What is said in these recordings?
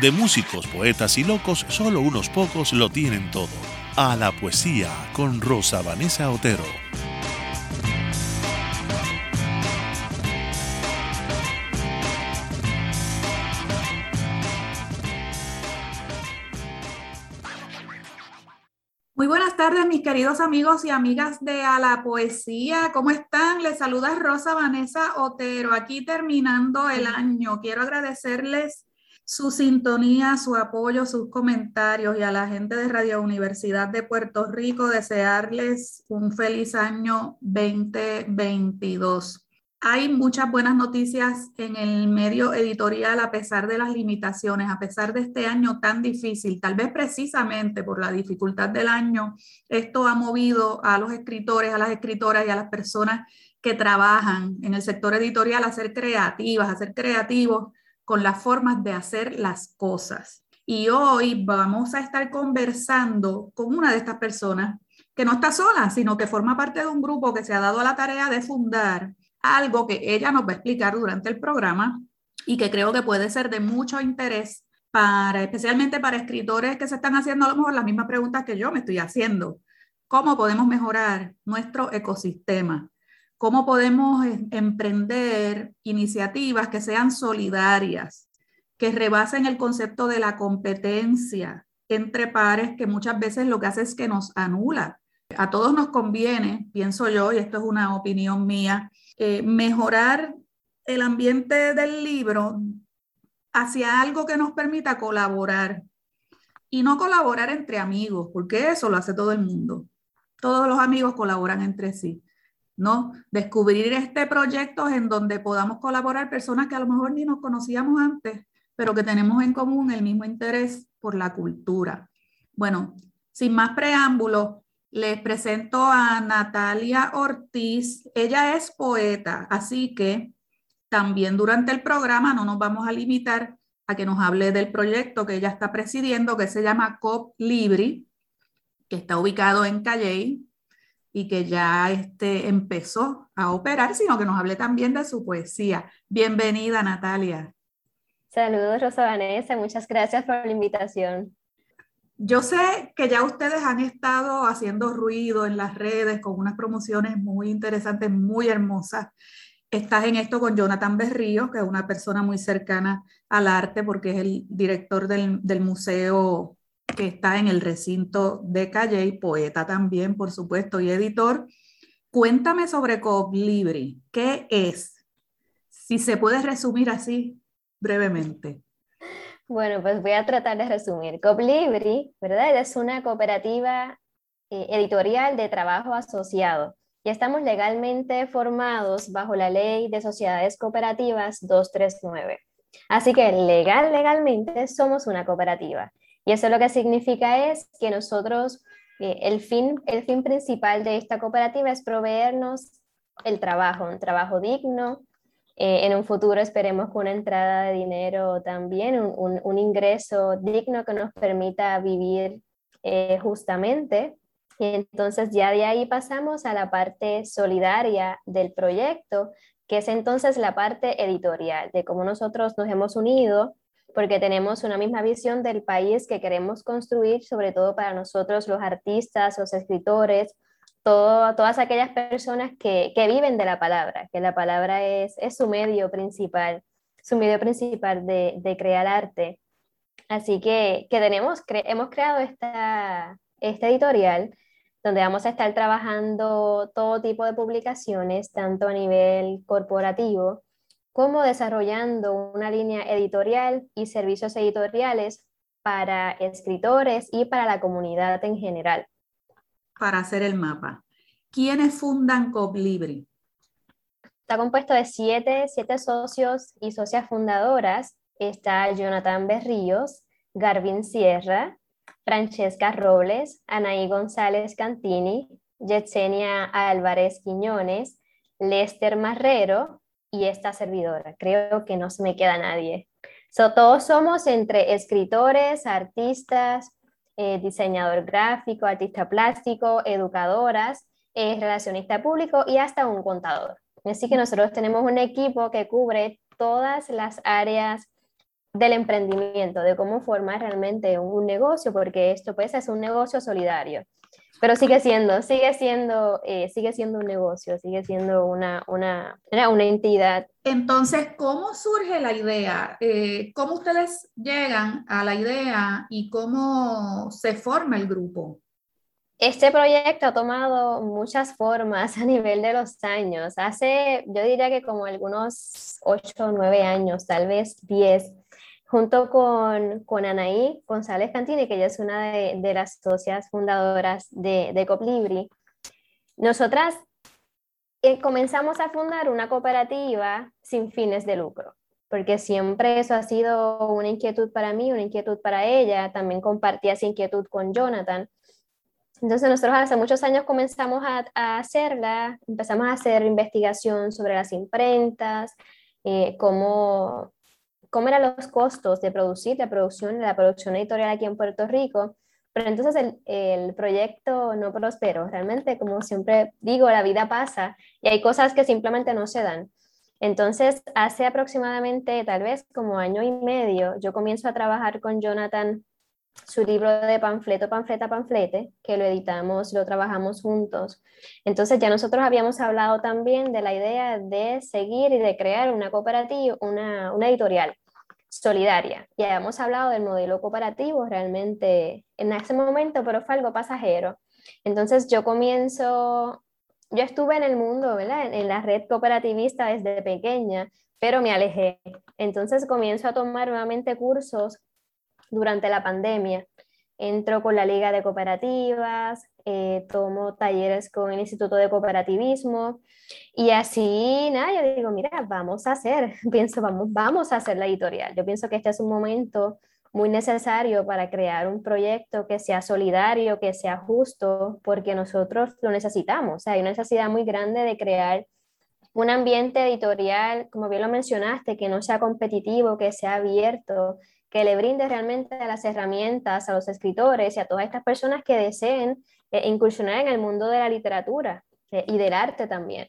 de músicos, poetas y locos, solo unos pocos lo tienen todo. A la poesía con Rosa Vanessa Otero. Muy buenas tardes, mis queridos amigos y amigas de A la Poesía. ¿Cómo están? Les saluda Rosa Vanessa Otero. Aquí terminando el año. Quiero agradecerles su sintonía, su apoyo, sus comentarios y a la gente de Radio Universidad de Puerto Rico desearles un feliz año 2022. Hay muchas buenas noticias en el medio editorial a pesar de las limitaciones, a pesar de este año tan difícil, tal vez precisamente por la dificultad del año, esto ha movido a los escritores, a las escritoras y a las personas que trabajan en el sector editorial a ser creativas, a ser creativos con las formas de hacer las cosas. Y hoy vamos a estar conversando con una de estas personas que no está sola, sino que forma parte de un grupo que se ha dado a la tarea de fundar algo que ella nos va a explicar durante el programa y que creo que puede ser de mucho interés para, especialmente para escritores que se están haciendo a lo mejor las mismas preguntas que yo me estoy haciendo. ¿Cómo podemos mejorar nuestro ecosistema? Cómo podemos eh, emprender iniciativas que sean solidarias, que rebasen el concepto de la competencia entre pares, que muchas veces lo que hace es que nos anula. A todos nos conviene, pienso yo, y esto es una opinión mía, eh, mejorar el ambiente del libro hacia algo que nos permita colaborar y no colaborar entre amigos, porque eso lo hace todo el mundo. Todos los amigos colaboran entre sí. ¿No? Descubrir este proyecto en donde podamos colaborar personas que a lo mejor ni nos conocíamos antes, pero que tenemos en común el mismo interés por la cultura. Bueno, sin más preámbulos, les presento a Natalia Ortiz. Ella es poeta, así que también durante el programa no nos vamos a limitar a que nos hable del proyecto que ella está presidiendo, que se llama COP Libri, que está ubicado en Calley, y que ya este, empezó a operar, sino que nos hable también de su poesía. Bienvenida, Natalia. Saludos, Rosa Vanessa. Muchas gracias por la invitación. Yo sé que ya ustedes han estado haciendo ruido en las redes con unas promociones muy interesantes, muy hermosas. Estás en esto con Jonathan Berrío, que es una persona muy cercana al arte porque es el director del, del Museo que está en el recinto de Calle, poeta también, por supuesto, y editor. Cuéntame sobre Coblibri. ¿Qué es? Si se puede resumir así brevemente. Bueno, pues voy a tratar de resumir. Coblibri, ¿verdad? Es una cooperativa eh, editorial de trabajo asociado y estamos legalmente formados bajo la ley de sociedades cooperativas 239. Así que legal, legalmente somos una cooperativa. Y eso lo que significa es que nosotros, eh, el, fin, el fin principal de esta cooperativa es proveernos el trabajo, un trabajo digno. Eh, en un futuro esperemos con una entrada de dinero también, un, un, ingreso digno que nos permita vivir eh, justamente. Y entonces ya de ahí pasamos a la parte solidaria del proyecto, que es entonces la parte editorial, de cómo nosotros nos hemos unido porque tenemos una misma visión del país que queremos construir, sobre todo para nosotros los artistas, los escritores, todas aquellas personas que, que, viven de la palabra, que la palabra es, es su medio principal, su medio principal de, de crear arte. Así que, que tenemos, hemos creado esta, esta editorial donde vamos a estar trabajando todo tipo de publicaciones, tanto a nivel corporativo como desarrollando una línea editorial y servicios editoriales para escritores y para la comunidad en general. Para hacer el mapa, ¿quiénes fundan Coblibri? Está compuesto de siete, siete socios y socias fundadoras. Está Jonathan Berríos, Garvin Sierra, Francesca Robles, Anaí González Cantini, Yetsenia Álvarez Quiñones, Lester Marrero y esta servidora. Creo que no se me queda nadie. todos somos entre escritores, artistas, eh, diseñador gráfico, artista plástico, educadoras, eh, relacionista público y hasta un contador. Así que nosotros tenemos un equipo que cubre todas las áreas del emprendimiento, de cómo formar realmente un, negocio, porque esto pues es un negocio solidario. Pero sigue siendo, sigue siendo, eh, sigue siendo un negocio, sigue siendo una, una, una entidad. Entonces, ¿cómo surge la idea? Eh, ¿Cómo ustedes llegan a la idea y cómo se forma el grupo? Este proyecto ha tomado muchas formas a nivel de los años. Hace, yo diría que como algunos 8 o 9 años, tal vez 10, junto con, con Anaí González Cantini, que ella es una de, las socias fundadoras de, de Coplibri, nosotras eh, comenzamos a fundar una cooperativa sin fines de lucro, porque siempre eso ha sido una inquietud para mí, una inquietud para ella, también compartía esa inquietud con Jonathan. Entonces nosotros hace muchos años comenzamos a, hacerla, empezamos a hacer investigación sobre las imprentas, eh, cómo cómo eran los costos de producir, la producción, la producción editorial aquí en Puerto Rico. Pero entonces el, el, proyecto no prosperó. Realmente, como siempre digo, la vida pasa y hay cosas que simplemente no se dan. Entonces, hace aproximadamente, tal vez como año y medio, yo comienzo a trabajar con Jonathan su libro de panfleto, panfleta, panflete, que lo editamos, lo trabajamos juntos. Entonces ya nosotros habíamos hablado también de la idea de seguir y de crear una cooperativa, una, una editorial solidaria. Ya hemos hablado del modelo cooperativo realmente en ese momento, pero fue algo pasajero. Entonces yo comienzo, yo estuve en el mundo, ¿verdad? En la red cooperativista desde pequeña, pero me alejé. Entonces comienzo a tomar nuevamente cursos durante la pandemia. Entro con la Liga de Cooperativas, eh, tomo talleres con el Instituto de Cooperativismo y así, nada, yo digo, mira, vamos a hacer, pienso, vamos, vamos a hacer la editorial. Yo pienso que este es un momento muy necesario para crear un proyecto que sea solidario, que sea justo, porque nosotros lo necesitamos. O sea, hay una necesidad muy grande de crear un ambiente editorial, como bien lo mencionaste, que no sea competitivo, que sea abierto, que le brinde realmente las herramientas a los escritores y a todas estas personas que deseen eh, incursionar en el mundo de la literatura eh, y del arte también.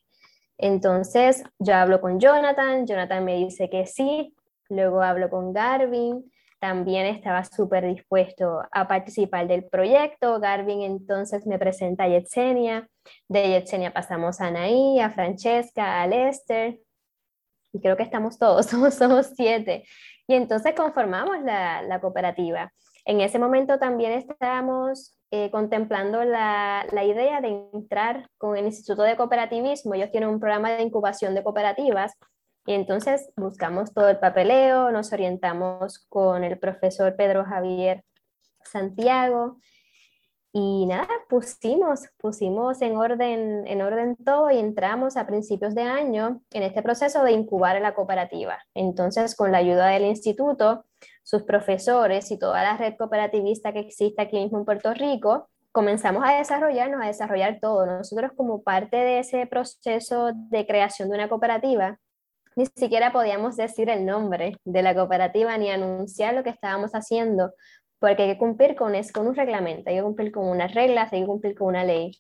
Entonces, yo hablo con Jonathan, Jonathan me dice que sí, luego hablo con Garvin, también estaba súper dispuesto a participar del proyecto. Garvin entonces me presenta a Yetsenia, de Yetsenia pasamos a Anaí, a Francesca, a Lester, y creo que estamos todos, somos, somos siete. Y entonces conformamos la, cooperativa. En ese momento también estábamos eh, contemplando la, la, idea de entrar con el Instituto de Cooperativismo. Ellos tienen un programa de incubación de cooperativas y entonces buscamos todo el papeleo, nos orientamos con el profesor Pedro Javier Santiago y nada, pusimos, pusimos en orden, en orden todo y entramos a principios de año en este proceso de incubar la cooperativa. Entonces, con la ayuda del instituto, sus profesores y toda la red cooperativista que existe aquí mismo en Puerto Rico, comenzamos a desarrollarnos, a desarrollar todo. Nosotros como parte de ese proceso de creación de una cooperativa, ni siquiera podíamos decir el nombre de la cooperativa ni anunciar lo que estábamos haciendo, porque hay que cumplir con, es, con un reglamento, hay que cumplir con unas reglas, hay que cumplir con una ley,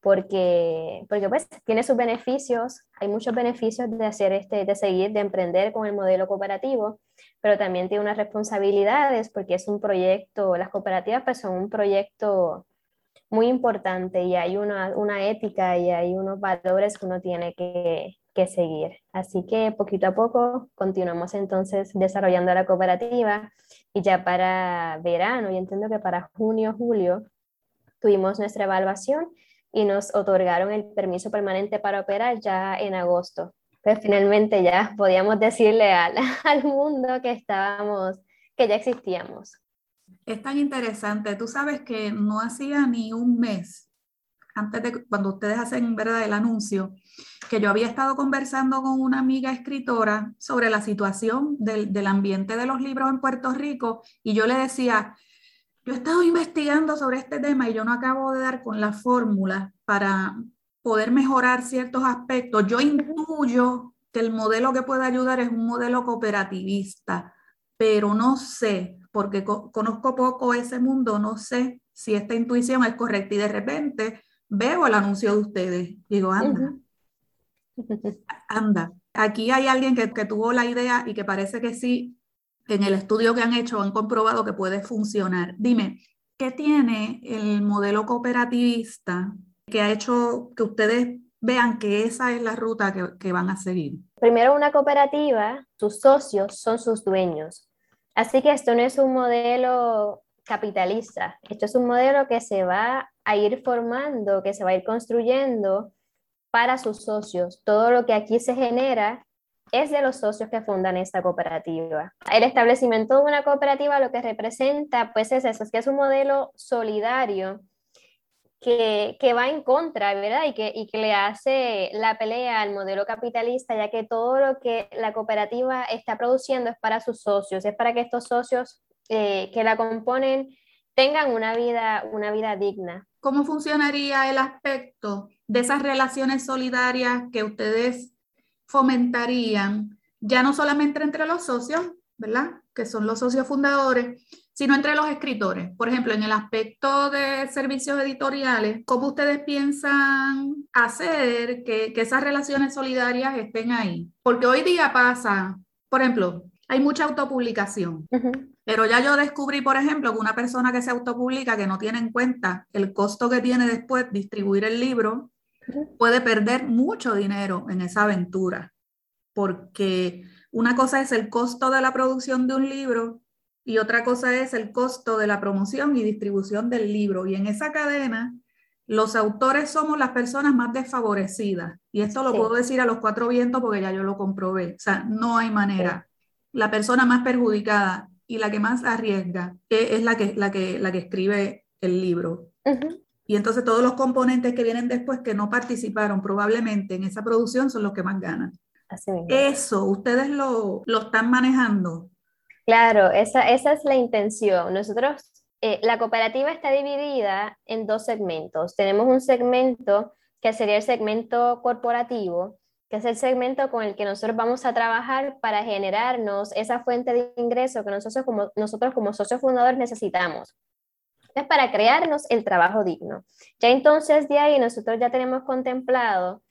porque, porque pues tiene sus beneficios, hay muchos beneficios de hacer este, de seguir, de emprender con el modelo cooperativo, pero también tiene unas responsabilidades porque es un proyecto, las cooperativas pues son un proyecto muy importante y hay una, una ética y hay unos valores que uno tiene que, que seguir. Así que poquito a poco continuamos entonces desarrollando la cooperativa y ya para verano, y entiendo que para junio, julio, tuvimos nuestra evaluación y nos otorgaron el permiso permanente para operar ya en agosto. Pues finalmente ya podíamos decirle al, al mundo que estábamos, que ya existíamos. Es tan interesante. Tú sabes que no hacía ni un mes antes de cuando ustedes hacen verdad el anuncio, que yo había estado conversando con una amiga escritora sobre la situación del, del ambiente de los libros en Puerto Rico y yo le decía, yo he estado investigando sobre este tema y yo no acabo de dar con la fórmula para poder mejorar ciertos aspectos. Yo intuyo que el modelo que puede ayudar es un modelo cooperativista, pero no sé, porque conozco poco ese mundo, no sé si esta intuición es correcta y de repente veo el anuncio de ustedes. Digo, anda, anda. Aquí hay alguien que, que tuvo la idea y que parece que sí, en el estudio que han hecho han comprobado que puede funcionar. Dime, ¿qué tiene el modelo cooperativista que ha hecho que ustedes vean que esa es la ruta que, que, van a seguir? Primero, una cooperativa, sus socios son sus dueños. Así que esto no es un modelo capitalista, esto es un modelo que se va a ir formando, que se va a ir construyendo para sus socios. Todo lo que aquí se genera es de los socios que fundan esta cooperativa. El establecimiento de una cooperativa lo que representa pues es eso, es que es un modelo solidario que, que, va en contra, ¿verdad? Y que, y que le hace la pelea al modelo capitalista, ya que todo lo que la cooperativa está produciendo es para sus socios, es para que estos socios eh, que la componen tengan una vida, una vida digna. ¿Cómo funcionaría el aspecto de esas relaciones solidarias que ustedes fomentarían, ya no solamente entre los socios, ¿verdad? Que son los socios fundadores, sino entre los escritores. Por ejemplo, en el aspecto de servicios editoriales, ¿cómo ustedes piensan hacer que, que esas relaciones solidarias estén ahí? Porque hoy día pasa, por ejemplo, hay mucha autopublicación. Pero ya yo descubrí, por ejemplo, que una persona que se autopublica, que no tiene en cuenta el costo que tiene después distribuir el libro, puede perder mucho dinero en esa aventura, porque una cosa es el costo de la producción de un libro y otra cosa es el costo de la promoción y distribución del libro. Y en esa cadena, los autores somos las personas más desfavorecidas. Y esto lo puedo decir a los cuatro vientos porque ya yo lo comprobé. O sea, no hay manera. La persona más perjudicada y la que más arriesga es la que, la que, la que escribe el libro. Y entonces todos los componentes que vienen después que no participaron probablemente en esa producción son los que más ganan. Eso, ustedes lo, lo, están manejando. Claro, esa, esa es la intención. Nosotros, eh, la cooperativa está dividida en dos segmentos. Tenemos un segmento que sería el segmento corporativo, que es el segmento con el que nosotros vamos a trabajar para generarnos esa fuente de ingreso que nosotros como, nosotros como socios fundadores necesitamos es para crearnos el trabajo digno. Ya entonces de ahí nosotros ya tenemos contemplado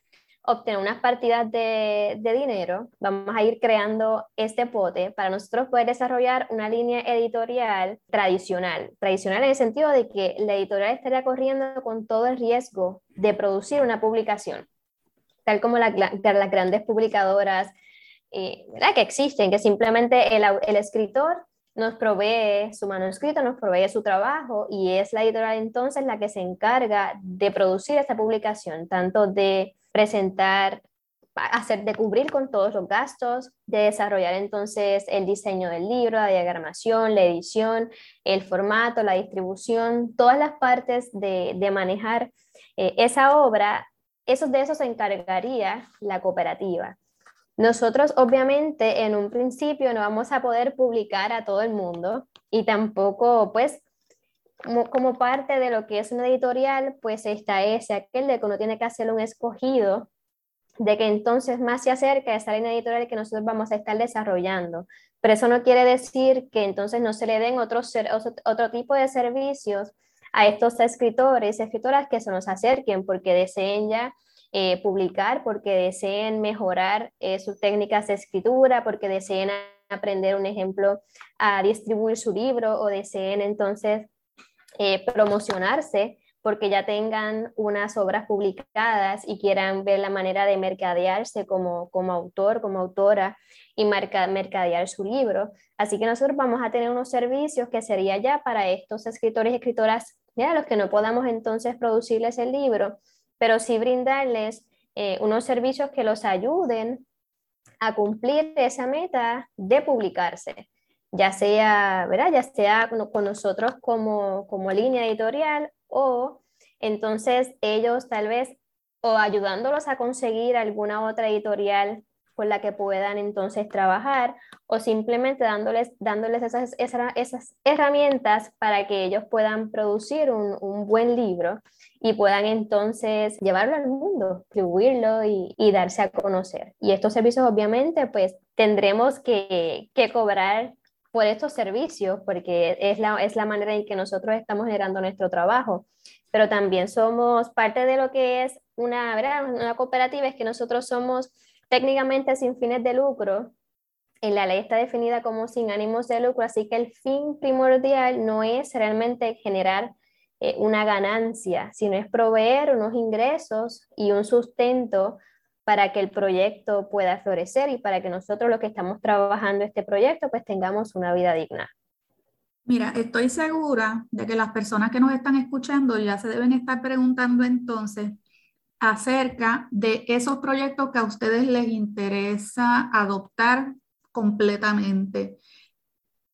obtener unas partidas de, de, dinero, vamos a ir creando este pote para nosotros poder desarrollar una línea editorial tradicional. Tradicional en el sentido de que la editorial estaría corriendo con todo el riesgo de producir una publicación, tal como la, las grandes publicadoras eh, que existen, que simplemente el, escritor nos provee su manuscrito, nos provee su trabajo y es la editorial entonces la que se encarga de producir esta publicación, tanto de presentar, hacer, de cubrir con todos los gastos, de desarrollar entonces el diseño del libro, la diagramación, la edición, el formato, la distribución, todas las partes de, de manejar eh, esa obra, eso, de eso se encargaría la cooperativa. Nosotros obviamente en un principio no vamos a poder publicar a todo el mundo y tampoco pues como, parte de lo que es una editorial pues está ese aquel de que uno tiene que hacer un escogido de que entonces más se acerca a esa línea editorial que nosotros vamos a estar desarrollando. Pero eso no quiere decir que entonces no se le den otros, otro tipo de servicios a estos escritores y escritoras que se nos acerquen porque deseen ya eh, publicar, porque deseen mejorar eh, sus técnicas de escritura, porque deseen aprender un ejemplo a distribuir su libro o deseen entonces eh, promocionarse porque ya tengan unas obras publicadas y quieran ver la manera de mercadearse como, como autor, como autora y mercadear su libro. Así que nosotros vamos a tener unos servicios que sería ya para estos escritores y escritoras, ya los que no podamos entonces producirles el libro, pero sí brindarles eh, unos servicios que los ayuden a cumplir esa meta de publicarse, ya sea, ¿verdad? Ya sea con nosotros como, como línea editorial o Entonces ellos tal vez o ayudándolos a conseguir alguna otra editorial con la que puedan entonces trabajar o simplemente dándoles, dándoles esas, esas, herramientas para que ellos puedan producir un, un, buen libro y puedan entonces llevarlo al mundo, distribuirlo y, y, darse a conocer. Y estos servicios obviamente pues tendremos que, que cobrar por estos servicios porque es la, es la manera en que nosotros estamos generando nuestro trabajo pero también somos parte de lo que es una, una cooperativa, es que nosotros somos técnicamente sin fines de lucro. En la ley está definida como sin ánimos de lucro, así que el fin primordial no es realmente generar eh, una ganancia, sino es proveer unos ingresos y un sustento para que el proyecto pueda florecer y para que nosotros los que estamos trabajando este proyecto pues tengamos una vida digna. Mira, estoy segura de que las personas que nos están escuchando ya se deben estar preguntando entonces acerca de esos proyectos que a ustedes les interesa adoptar completamente.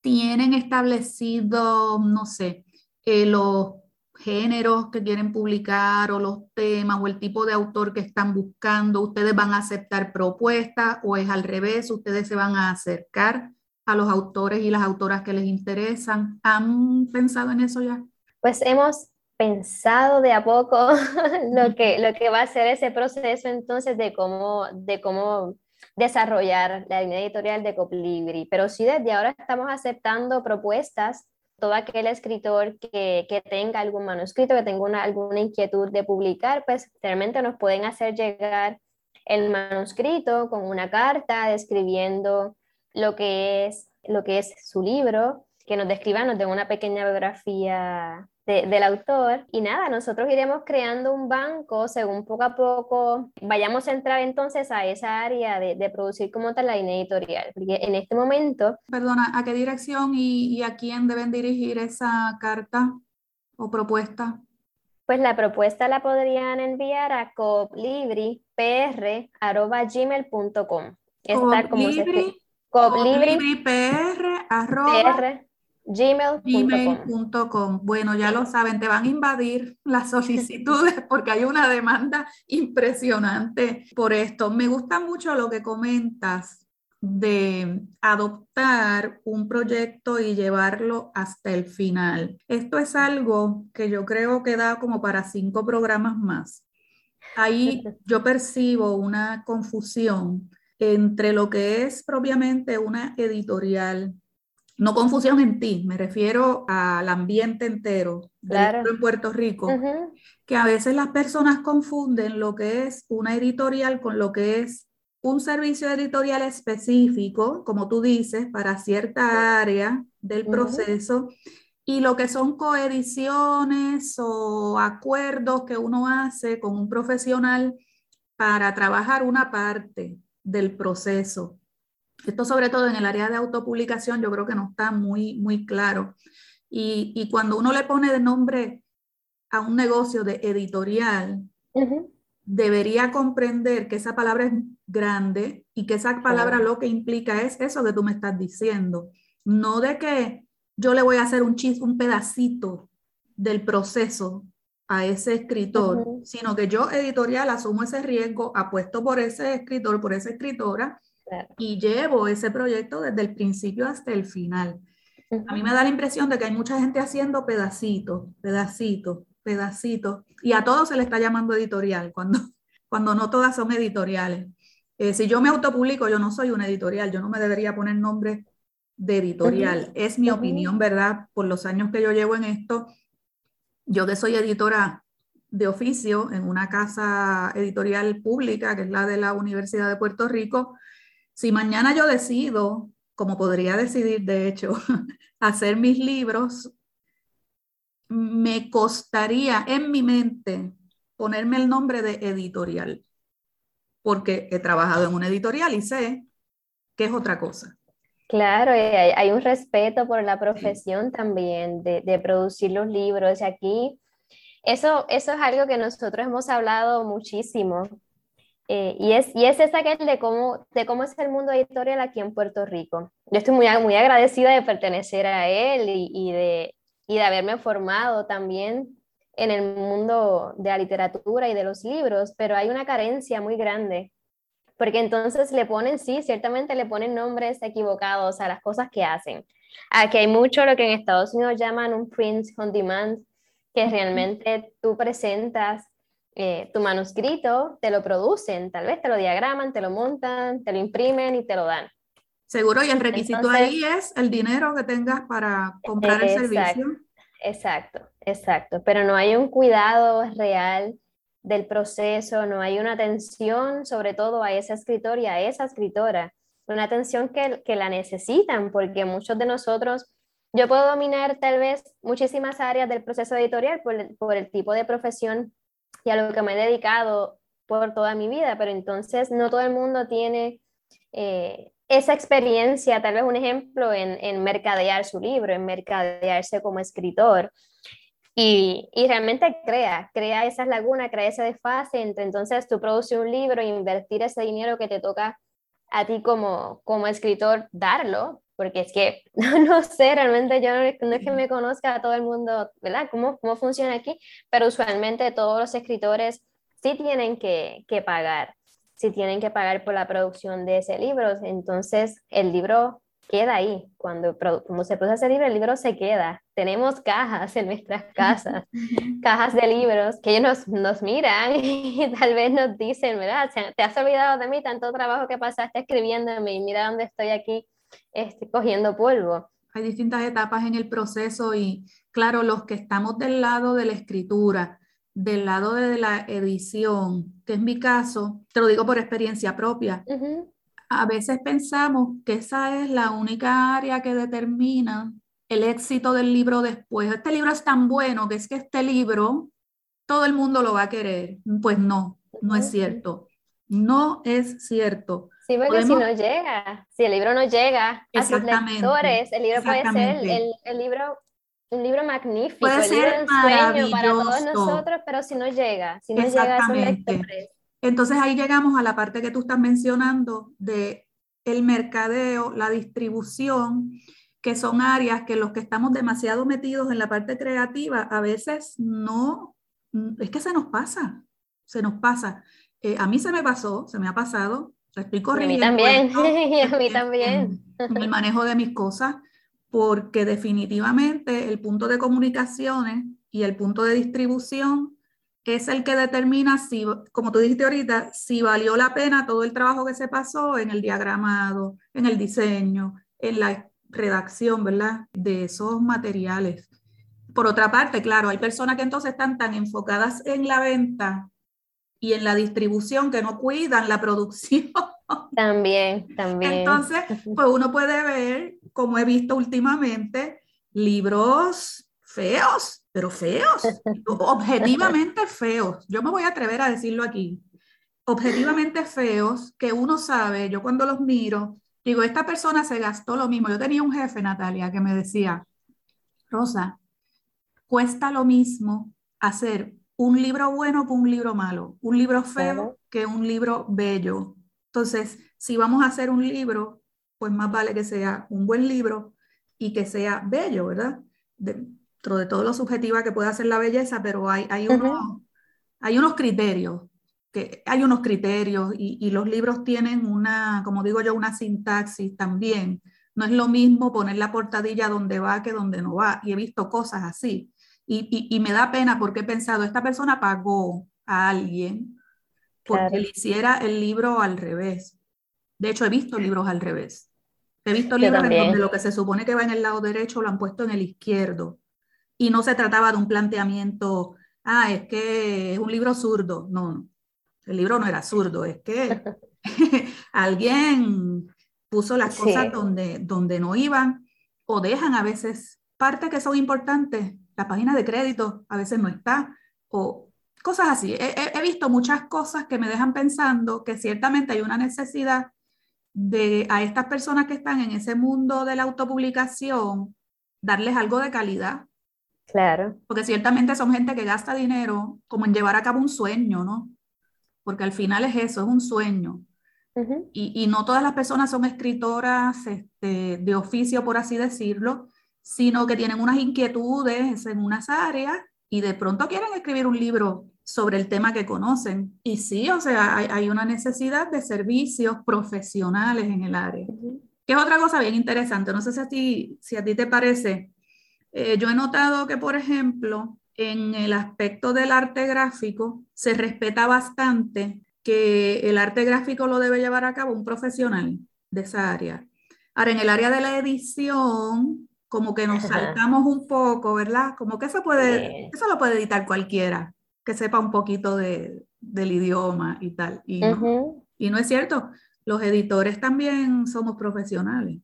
¿Tienen establecido, no sé, eh, los géneros que quieren publicar o los temas o el tipo de autor que están buscando? ¿Ustedes van a aceptar propuestas o es al revés? ¿Ustedes se van a acercar a los autores y las autoras que les interesan? ¿Han pensado en eso ya? Pues hemos pensado de a poco lo que, lo que va a ser ese proceso entonces de cómo, de cómo desarrollar la línea editorial de Coplibri, pero sí desde ahora estamos aceptando propuestas, todo aquel escritor que, que tenga algún manuscrito, que tenga una, alguna inquietud de publicar, pues realmente nos pueden hacer llegar el manuscrito con una carta describiendo lo que es, lo que es su libro, que nos describan, nos den una pequeña biografía del autor. Y nada, nosotros iremos creando un banco según poco a poco vayamos a entrar entonces a esa área de, producir como tal la línea editorial. Porque en este momento... Perdona, ¿a qué dirección y, a quién deben dirigir esa carta o propuesta? Pues la propuesta la podrían enviar a coplibripr.gmail.com. Está como se gmail.com. Bueno, ya lo saben, te van a invadir las solicitudes porque hay una demanda impresionante por esto. Me gusta mucho lo que comentas de adoptar un proyecto y llevarlo hasta el final. Esto es algo que yo creo que da como para cinco programas más. Ahí yo percibo una confusión entre lo que es propiamente una editorial no confusión en ti, me refiero al ambiente entero claro. en Puerto Rico, que a veces las personas confunden lo que es una editorial con lo que es un servicio editorial específico, como tú dices, para cierta área del proceso, y lo que son coediciones o acuerdos que uno hace con un profesional para trabajar una parte del proceso. Esto sobre todo en el área de autopublicación yo creo que no está muy, muy claro. Y, cuando uno le pone de nombre a un negocio de editorial, debería comprender que esa palabra es grande y que esa palabra lo que implica es eso que tú me estás diciendo. No de que yo le voy a hacer un chis, un pedacito del proceso a ese escritor, sino que yo editorial asumo ese riesgo, apuesto por ese escritor, por esa escritora y llevo ese proyecto desde el principio hasta el final. A mí me da la impresión de que hay mucha gente haciendo pedacitos, pedacitos, pedacitos, y a todos se le está llamando editorial, cuando, cuando no todas son editoriales. Eh, si yo me autopublico, yo no soy una editorial, yo no me debería poner nombre de editorial. Es mi opinión, ¿verdad? Por los años que yo llevo en esto, yo que soy editora de oficio en una casa editorial pública, que es la de la Universidad de Puerto Rico, si mañana yo decido, como podría decidir de hecho, hacer mis libros, me costaría en mi mente ponerme el nombre de editorial, porque he trabajado en una editorial y sé que es otra cosa. Claro, hay, un respeto por la profesión también de, de, producir los libros. Y aquí, eso, eso es algo que nosotros hemos hablado muchísimo eh, y, es, y es esa que es de cómo, de cómo es el mundo editorial aquí en Puerto Rico. Yo estoy muy, muy agradecida de pertenecer a él y, y de, y de haberme formado también en el mundo de la literatura y de los libros, pero hay una carencia muy grande, porque entonces le ponen, sí, ciertamente le ponen nombres equivocados a las cosas que hacen. Aquí hay mucho lo que en Estados Unidos llaman un print on demand, que realmente tú presentas eh, tu manuscrito, te lo producen, tal vez te lo diagraman, te lo montan, te lo imprimen y te lo dan. Seguro, y el requisito ahí es el dinero que tengas para comprar el servicio. Exacto, exacto, pero no hay un cuidado real del proceso, no hay una atención sobre todo a esa escritor y a esa escritora, una atención que, que la necesitan, porque muchos de nosotros, yo puedo dominar tal vez muchísimas áreas del proceso editorial por, por el tipo de profesión y a lo que me he dedicado por toda mi vida, pero entonces no todo el mundo tiene eh, esa experiencia, tal vez un ejemplo en, en, mercadear su libro, en mercadearse como escritor. Y, y, realmente crea, crea esas lagunas, crea ese desfase entre entonces tú produces un libro invertir ese dinero que te toca a ti como, como escritor, darlo, porque es que no, sé, realmente yo no, es que me conozca a todo el mundo, ¿verdad? ¿Cómo, cómo funciona aquí? Pero usualmente todos los escritores sí tienen que, que pagar si tienen que pagar por la producción de ese libro. Entonces, el libro queda ahí. Cuando como se produce ese libro, el libro se queda. Tenemos cajas en nuestras casas, cajas de libros que ellos nos, nos, miran y tal vez nos dicen, ¿verdad? Te has olvidado de mí, tanto trabajo que pasaste escribiéndome y mira dónde estoy aquí este, cogiendo polvo. Hay distintas etapas en el proceso y claro, los que estamos del lado de la escritura, del lado de la edición, que es mi caso, te lo digo por experiencia propia, a veces pensamos que esa es la única área que determina el éxito del libro después. Este libro es tan bueno que es que este libro todo el mundo lo va a querer. Pues no, no es cierto. No es cierto. Sí, porque si no llega, si el libro no llega a sus lectores, el libro puede ser el, el libro un libro magnífico, Puede ser maravilloso. para todos nosotros, pero si no llega, si no llega a Entonces ahí llegamos a la parte que tú estás mencionando de el mercadeo, la distribución, que son áreas que los que estamos demasiado metidos en la parte creativa, a veces no, es que se nos pasa, se nos pasa. Eh, a mí se me pasó, se me ha pasado, estoy corriendo. A mí también, a mí también. en el manejo de mis cosas porque definitivamente el punto de comunicaciones y el punto de distribución es el que determina si, como tú dijiste ahorita, si valió la pena todo el trabajo que se pasó en el diagramado, en el diseño, en la redacción, ¿verdad? De esos materiales. Por otra parte, claro, hay personas que entonces están tan enfocadas en la venta y en la distribución que no cuidan la producción. También, también. Entonces, pues uno puede ver como he visto últimamente, libros feos, pero feos, objetivamente feos. Yo me voy a atrever a decirlo aquí. Objetivamente feos, que uno sabe, yo cuando los miro, digo, esta persona se gastó lo mismo. Yo tenía un jefe, Natalia, que me decía, Rosa, cuesta lo mismo hacer un libro bueno que un libro malo, un libro feo que un libro bello. Entonces, si vamos a hacer un libro, pues más vale que sea un buen libro y que sea bello, ¿verdad? Dentro de todo lo subjetiva que pueda ser la belleza, pero hay, hay, hay unos criterios, que hay unos criterios y, y, los libros tienen una, como digo yo, una sintaxis también. No es lo mismo poner la portadilla donde va que donde no va. Y he visto cosas así. Y, y, y me da pena porque he pensado, esta persona pagó a alguien porque le hiciera el libro al revés. De hecho, he visto libros al revés. He visto libros en donde lo que se supone que va en el lado derecho lo han puesto en el izquierdo. Y no se trataba de un planteamiento, ah, es que es un libro zurdo. No, no. El libro no era zurdo, es que alguien puso las cosas donde, donde no iban o dejan a veces partes que son importantes. La página de crédito a veces no está o cosas así. he visto muchas cosas que me dejan pensando que ciertamente hay una necesidad de a estas personas que están en ese mundo de la autopublicación, darles algo de calidad. Claro. Porque ciertamente son gente que gasta dinero como en llevar a cabo un sueño, ¿no? Porque al final es eso, es un sueño. y, y, no todas las personas son escritoras este, de oficio, por así decirlo, sino que tienen unas inquietudes en unas áreas y de pronto quieren escribir un libro sobre el tema que conocen. Y sí, o sea, hay, una necesidad de servicios profesionales en el área. Que es otra cosa bien interesante. No sé si a ti, si a ti te parece. Eh, yo he notado que, por ejemplo, en el aspecto del arte gráfico se respeta bastante que el arte gráfico lo debe llevar a cabo un profesional de esa área. Ahora, en el área de la edición, como que nos saltamos un poco, ¿verdad? Como que eso puede, eso lo puede editar cualquiera que sepa un poquito de, del idioma y tal. Y, no, y no es cierto, los editores también somos profesionales.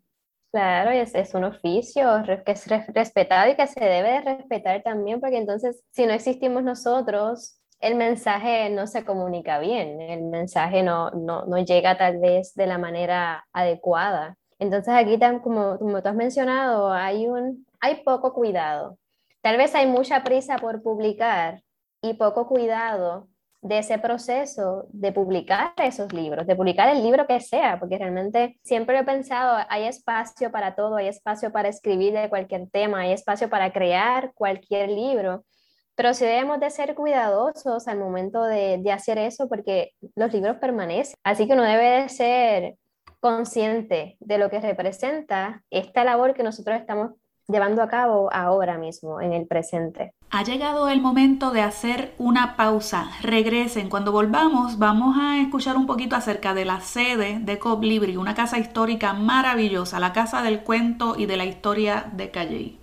Claro, es, es un oficio que es respetado y que se debe de respetar también, porque entonces si no existimos nosotros, el mensaje no se comunica bien, el mensaje no, no, no llega tal vez de la manera adecuada. Entonces aquí, como, como tú has mencionado, hay, un, hay poco cuidado. Tal vez hay mucha prisa por publicar y poco cuidado de ese proceso de publicar esos libros, de publicar el libro que sea, porque realmente siempre he pensado, hay espacio para todo, hay espacio para escribir de cualquier tema, hay espacio para crear cualquier libro, pero sí debemos de ser cuidadosos al momento de, de hacer eso porque los libros permanecen, así que uno debe de ser consciente de lo que representa esta labor que nosotros estamos llevando a cabo ahora mismo, en el presente. Ha llegado el momento de hacer una pausa. Regresen. Cuando volvamos, vamos a escuchar un poquito acerca de la sede de Coblibri, una casa histórica maravillosa, la casa del cuento y de la historia de Calley.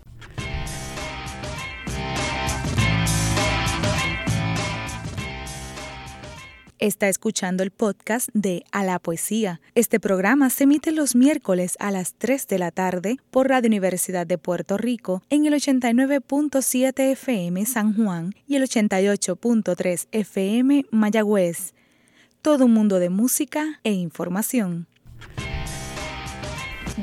Está escuchando el podcast de A la Poesía. Este programa se emite los miércoles a las 3 de la tarde por Radio Universidad de Puerto Rico en el 89.7 FM San Juan y el 88.3 FM Mayagüez. Todo un mundo de música e información.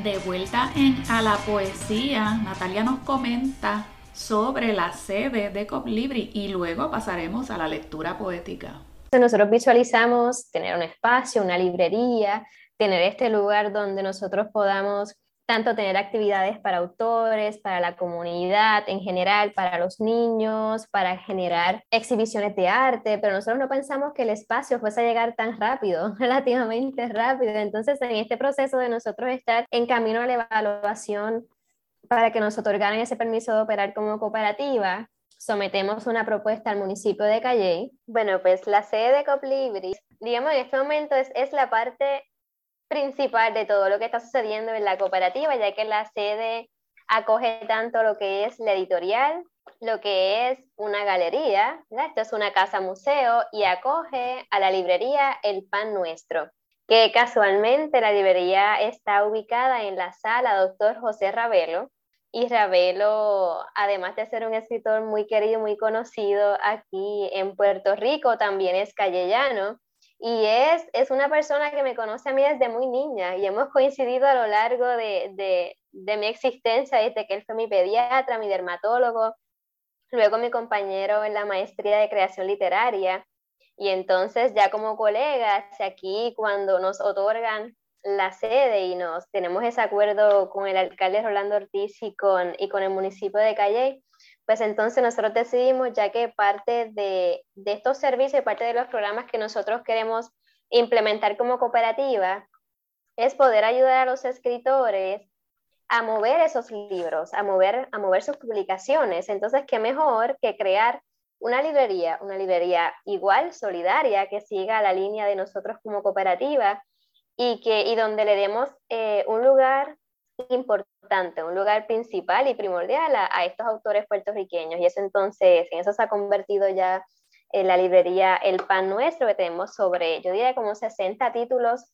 De vuelta en A la Poesía, Natalia nos comenta sobre la sede de Coblibri y luego pasaremos a la lectura poética nosotros visualizamos tener un espacio, una librería, tener este lugar donde nosotros podamos tanto tener actividades para autores, para la comunidad en general, para los niños, para generar exhibiciones de arte, pero nosotros no pensamos que el espacio fuese a llegar tan rápido, relativamente rápido. Entonces, en este proceso de nosotros estar en camino a la evaluación para que nos otorgaran ese permiso de operar como cooperativa, sometemos una propuesta al municipio de Calley. Bueno, pues la sede de Coplibri, digamos, en este momento es, la parte principal de todo lo que está sucediendo en la cooperativa, ya que la sede acoge tanto lo que es la editorial, lo que es una galería, esto es una casa museo, y acoge a la librería El Pan Nuestro, que casualmente la librería está ubicada en la sala Doctor José Ravelo, y Ravelo, además de ser un escritor muy querido, muy conocido aquí en Puerto Rico, también es callellano. Y es, es una persona que me conoce a mí desde muy niña y hemos coincidido a lo largo de, de, de mi existencia, desde que él fue mi pediatra, mi dermatólogo, luego mi compañero en la maestría de creación literaria. Y entonces ya como colegas, aquí cuando nos otorgan la sede y nos tenemos ese acuerdo con el alcalde Rolando Ortiz y con, y con el municipio de Calle, pues entonces nosotros decidimos, ya que parte de, de estos servicios, parte de los programas que nosotros queremos implementar como cooperativa, es poder ayudar a los escritores a mover esos libros, a mover, a mover sus publicaciones. Entonces, qué mejor que crear una librería, una librería igual, solidaria, que siga la línea de nosotros como cooperativa, y, que, y donde le demos eh, un lugar importante, un lugar principal y primordial a, estos autores puertorriqueños. Y eso entonces, en eso se ha convertido ya en la librería El Pan Nuestro, que tenemos sobre, yo diría como 60 títulos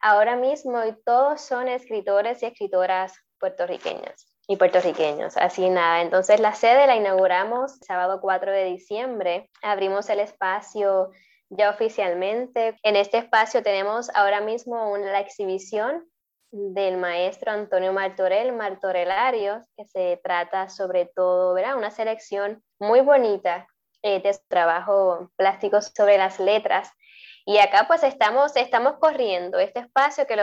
ahora mismo y todos son escritores y escritoras puertorriqueñas y puertorriqueños. Así nada, entonces la sede la inauguramos sábado 4 de diciembre, abrimos el espacio ya oficialmente. En este espacio tenemos ahora mismo una, la exhibición del maestro Antonio Martorell, Martorellarios, que se trata sobre todo, ¿verdad? Una selección muy bonita eh, de su trabajo plástico sobre las letras. Y acá pues estamos, estamos corriendo este espacio que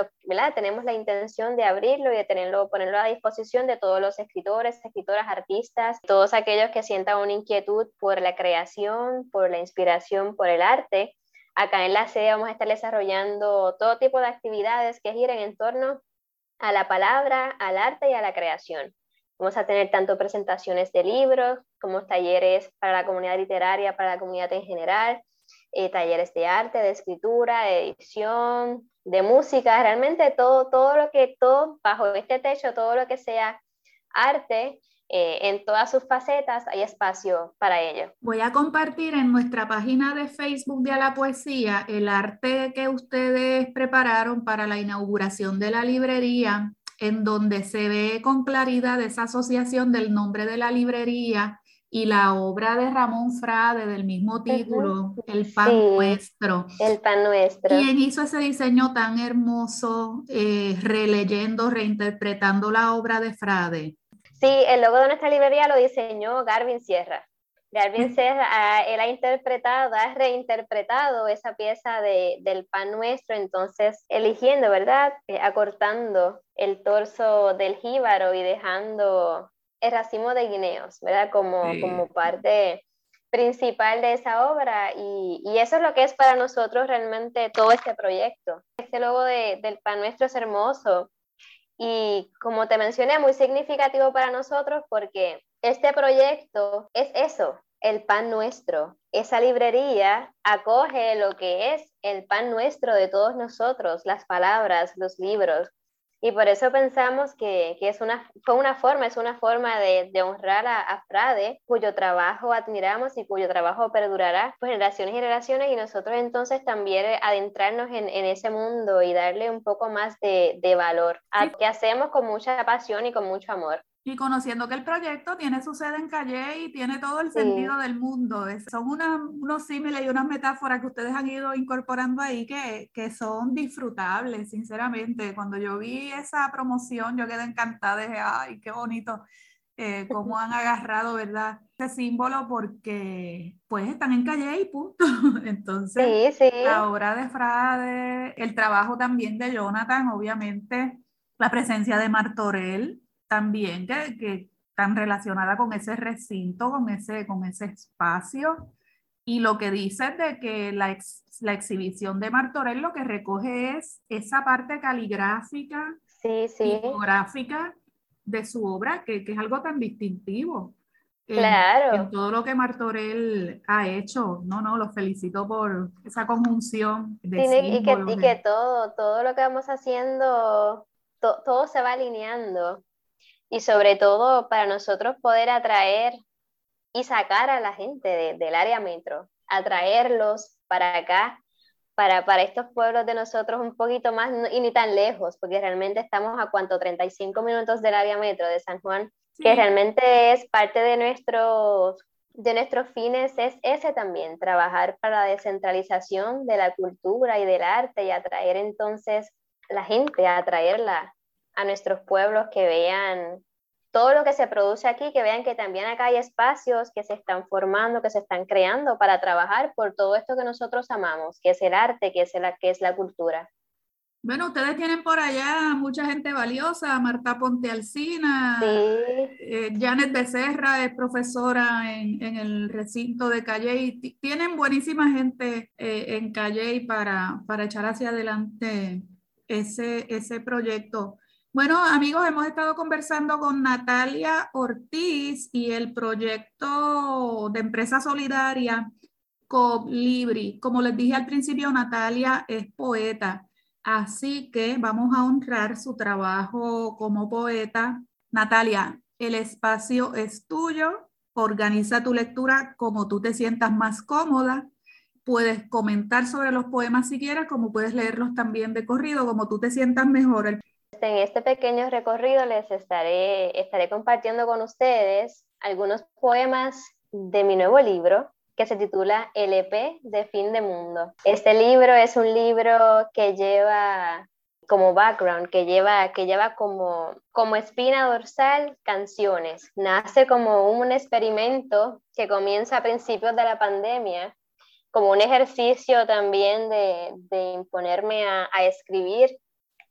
tenemos la intención de abrirlo y de tenerlo, ponerlo a disposición de todos los escritores, escritoras, artistas, todos aquellos que sientan una inquietud por la creación, por la inspiración, por el arte. Acá en la sede vamos a estar desarrollando todo tipo de actividades que giren en torno a la palabra, al arte y a la creación. Vamos a tener tanto presentaciones de libros como talleres para la comunidad literaria, para la comunidad en general, eh, talleres de arte, de escritura, de edición, de música, realmente todo, todo lo que, todo bajo este techo, todo lo que sea arte, eh, en todas sus facetas hay espacio para ello. Voy a compartir en nuestra página de Facebook de A la Poesía el arte que ustedes prepararon para la inauguración de la librería, en donde se ve con claridad esa asociación del nombre de la librería y la obra de Ramón Frade del mismo título, El Pan Nuestro. El Pan Nuestro. ¿Quién hizo ese diseño tan hermoso, eh, releyendo, reinterpretando la obra de Frade? Sí, el logo de nuestra librería lo diseñó Garvin Sierra. Garvin Sierra, ah, él ha interpretado, ha reinterpretado esa pieza de, del pan nuestro, entonces eligiendo, ¿verdad? Eh, acortando el torso del jíbaro y dejando el racimo de guineos, ¿verdad? Como, como parte principal de esa obra y, y, eso es lo que es para nosotros realmente todo este proyecto. Este logo de, del pan nuestro es hermoso y como te mencioné, muy significativo para nosotros porque este proyecto es eso, el pan nuestro. Esa librería acoge lo que es el pan nuestro de todos nosotros, las palabras, los libros, y por eso pensamos que, que, es una, fue una forma, es una forma de, de honrar a, a, Frade, cuyo trabajo admiramos y cuyo trabajo perdurará por generaciones y generaciones, y nosotros entonces también adentrarnos en, en ese mundo y darle un poco más de, de valor a que hacemos con mucha pasión y con mucho amor. Y conociendo que el proyecto tiene su sede en Calle y tiene todo el sentido del mundo. son unos símiles y unas metáforas que ustedes han ido incorporando ahí que, que, son disfrutables, sinceramente. Cuando yo vi esa promoción, yo quedé encantada. Dije, ay, qué bonito eh, cómo han agarrado, ¿verdad? Ese símbolo porque pues están en Calle y punto. Entonces, sí, sí. la obra de Frade, el trabajo también de Jonathan, obviamente, la presencia de Martorell también que, que tan relacionada con ese recinto, con ese, con ese espacio. Y lo que dice de que la, la exhibición de Martorell lo que recoge es esa parte caligráfica, sí, sí. de su obra, que, que, es algo tan distintivo. Claro. En, todo lo que Martorell ha hecho, no, no, lo felicito por esa conjunción de y, que, y que todo, todo lo que vamos haciendo, todo se va alineando y sobre todo para nosotros poder atraer y sacar a la gente del área metro, atraerlos para acá, para, para estos pueblos de nosotros un poquito más y ni tan lejos, porque realmente estamos a cuánto, 35 minutos del área metro de San Juan, que realmente es parte de nuestros de nuestros fines es ese también, trabajar para la descentralización de la cultura y del arte y atraer entonces la gente, atraerla a nuestros pueblos que vean todo lo que se produce aquí, que vean que también acá hay espacios que se están formando, que se están creando para trabajar por todo esto que nosotros amamos, que es el arte, que es la, que es la cultura. Bueno, ustedes tienen por allá mucha gente valiosa, Marta Ponte Alcina, eh, Janet Becerra es profesora en, en, el recinto de Calle, tienen buenísima gente eh, en Calle para, para echar hacia adelante ese, ese proyecto. Bueno, amigos, hemos estado conversando con Natalia Ortiz y el proyecto de empresa solidaria Coblibri. Como les dije al principio, Natalia es poeta, así que vamos a honrar su trabajo como poeta. Natalia, el espacio es tuyo. Organiza tu lectura como tú te sientas más cómoda. Puedes comentar sobre los poemas si quieres, como puedes leerlos también de corrido, como tú te sientas mejor. En este pequeño recorrido les estaré, compartiendo con ustedes algunos poemas de mi nuevo libro que se titula LP de Fin de Mundo. Este libro es un libro que lleva como background, que lleva, que lleva como, como espina dorsal canciones. Nace como un experimento que comienza a principios de la pandemia como un ejercicio también de, imponerme a, escribir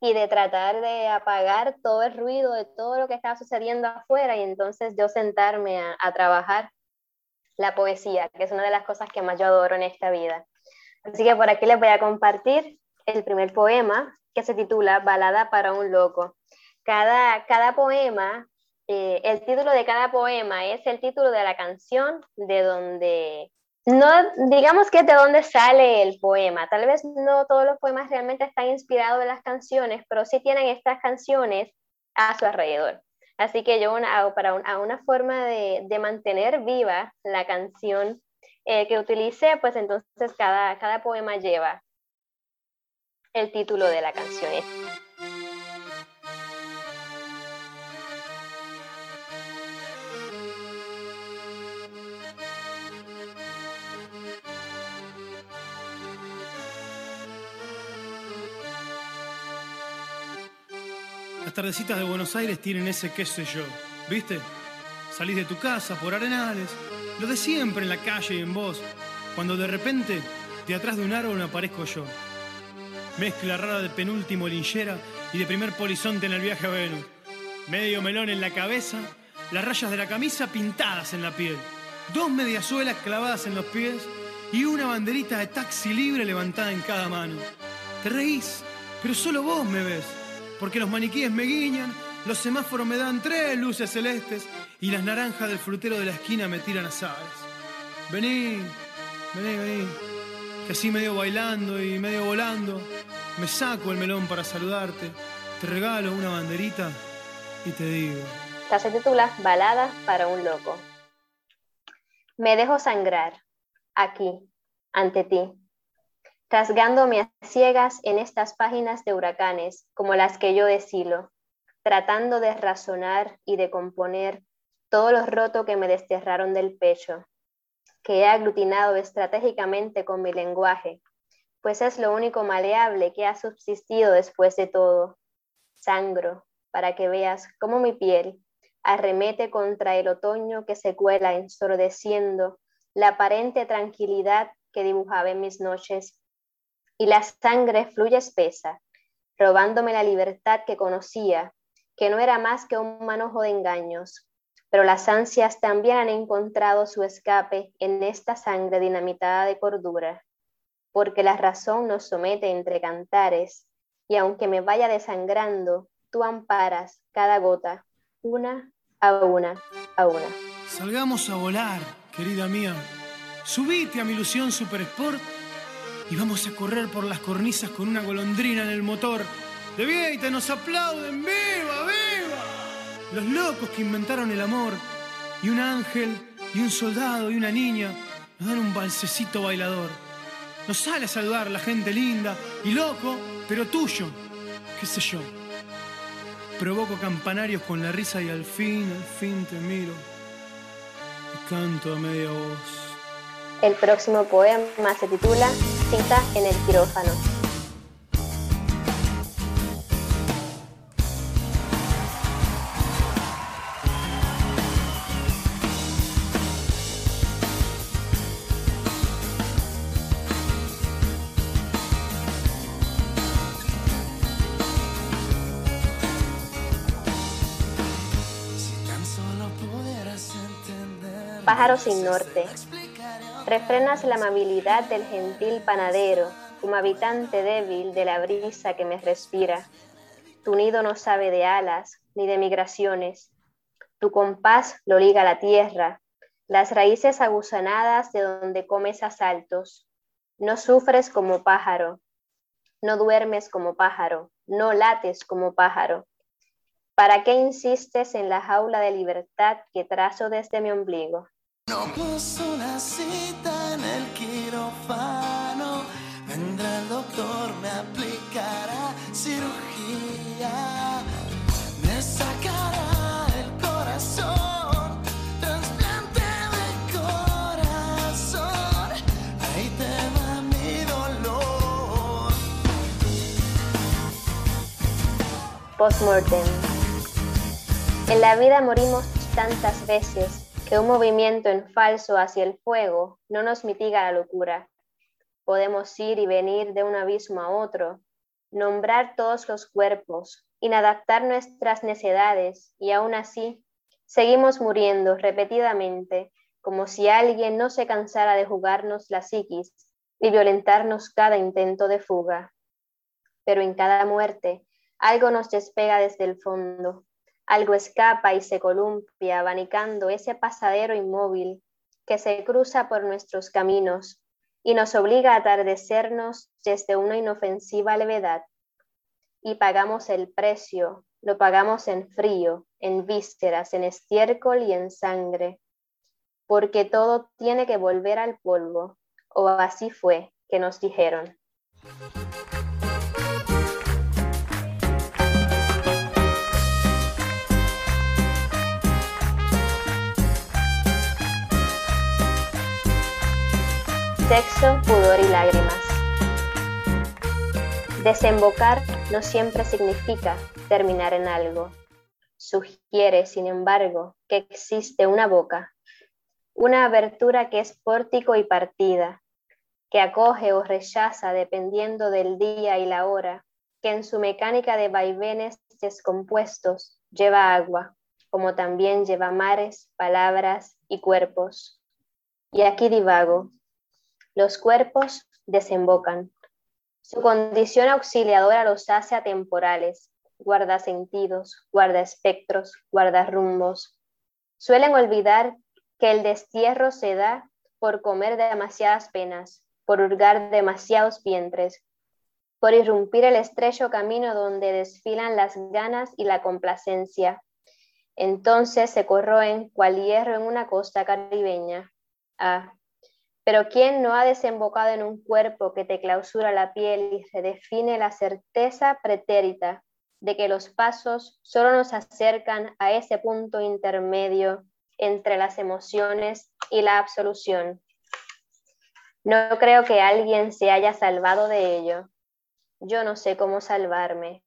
y de tratar de apagar todo el ruido de todo lo que estaba sucediendo afuera y entonces yo sentarme a, trabajar la poesía, que es una de las cosas que más yo adoro en esta vida. Así que por aquí les voy a compartir el primer poema que se titula Balada para un loco. Cada, cada poema, eh, el título de cada poema es el título de la canción de donde, no digamos que de dónde sale el poema. Tal vez no todos los poemas realmente están inspirados en las canciones, pero sí tienen estas canciones a su alrededor. Así que yo hago para una forma de, de, mantener viva la canción eh, que utilice, pues entonces cada, cada poema lleva el título de la canción. Tardecitas de Buenos Aires tienen ese qué sé yo, ¿viste? Salís de tu casa por arenales, lo de siempre en la calle y en vos, cuando de repente de atrás de un árbol aparezco yo. Mezcla rara de penúltimo linchera y de primer polizonte en el viaje a Venus. Medio melón en la cabeza, las rayas de la camisa pintadas en la piel. Dos mediasuelas clavadas en los pies y una banderita de taxi libre levantada en cada mano. Te reís, pero solo vos me ves porque los maniquíes me guiñan, los semáforos me dan tres luces celestes y las naranjas del frutero de la esquina me tiran azares. Vení, vení, vení, que así medio bailando y medio volando, me saco el melón para saludarte, te regalo una banderita y te digo. Esta se titula Balada para un loco. Me dejo sangrar, aquí, ante ti rasgándome a ciegas en estas páginas de huracanes, como las que yo deshilo, tratando de razonar y de componer todo lo roto que me desterraron del pecho, que he aglutinado estratégicamente con mi lenguaje, pues es lo único maleable que ha subsistido después de todo. Sangro, para que veas cómo mi piel arremete contra el otoño que se cuela ensordeciendo la aparente tranquilidad que dibujaba en mis noches y la sangre fluye espesa, robándome la libertad que conocía, que no era más que un manojo de engaños. Pero las ansias también han encontrado su escape en esta sangre dinamitada de cordura, porque la razón nos somete entre cantares, y aunque me vaya desangrando, tú amparas cada gota, una a una, a una. Salgamos a volar, querida mía. Subite a mi ilusión Super Sport y vamos a correr por las cornisas con una golondrina en el motor. De Vieita nos aplauden, ¡viva, viva! Los locos que inventaron el amor y un ángel y un soldado y una niña nos dan un balsecito bailador. Nos sale a saludar la gente linda y loco, pero tuyo, qué sé yo. Provoco campanarios con la risa y al fin, al fin te miro y canto a media voz. El próximo poema se titula Cita en el quirófano. Pájaro sin norte. Refrenas la amabilidad del gentil panadero, como habitante débil de la brisa que me respira. Tu nido no sabe de alas ni de migraciones. Tu compás lo liga a la tierra, las raíces aguzanadas de donde comes asaltos. No sufres como pájaro, no duermes como pájaro, no lates como pájaro. ¿Para qué insistes en la jaula de libertad que trazo desde mi ombligo? No puso una cita en el quirófano. Vendrá el doctor, me aplicará cirugía. Me sacará el corazón. De corazón. Ahí te mi dolor. Postmortem. En la vida morimos tantas veces que un movimiento en falso hacia el fuego no nos mitiga la locura. podemos ir y venir de un abismo a otro, nombrar todos los cuerpos, inadaptar nuestras necedades y aún así seguimos muriendo repetidamente como si alguien no se cansara de jugarnos la psiquis y violentarnos cada intento de fuga. Pero en cada muerte algo nos despega desde el fondo, algo escapa y se columpia, abanicando ese pasadero inmóvil que se cruza por nuestros caminos y nos obliga a atardecernos desde una inofensiva levedad. Y pagamos el precio, lo pagamos en frío, en vísceras, en estiércol y en sangre, porque todo tiene que volver al polvo, o así fue que nos dijeron. Sexo, pudor y lágrimas. Desembocar no siempre significa terminar en algo. Sugiere, sin embargo, que existe una boca, una abertura que es pórtico y partida, que acoge o rechaza dependiendo del día y la hora, que en su mecánica de vaivenes descompuestos lleva agua, como también lleva mares, palabras y cuerpos. Y aquí divago, los cuerpos desembocan. Su condición auxiliadora los hace atemporales, guarda sentidos, guarda espectros, guarda rumbos. Suelen olvidar que el destierro se da por comer demasiadas penas, por hurgar demasiados vientres, por irrumpir el estrecho camino donde desfilan las ganas y la complacencia. Entonces se corroen cual hierro en una costa caribeña. Ah, pero ¿quién no ha desembocado en un cuerpo que te clausura la piel y redefine la certeza pretérita de que los pasos solo nos acercan a ese punto intermedio entre las emociones y la absolución? No creo que alguien se haya salvado de ello. Yo no sé cómo salvarme.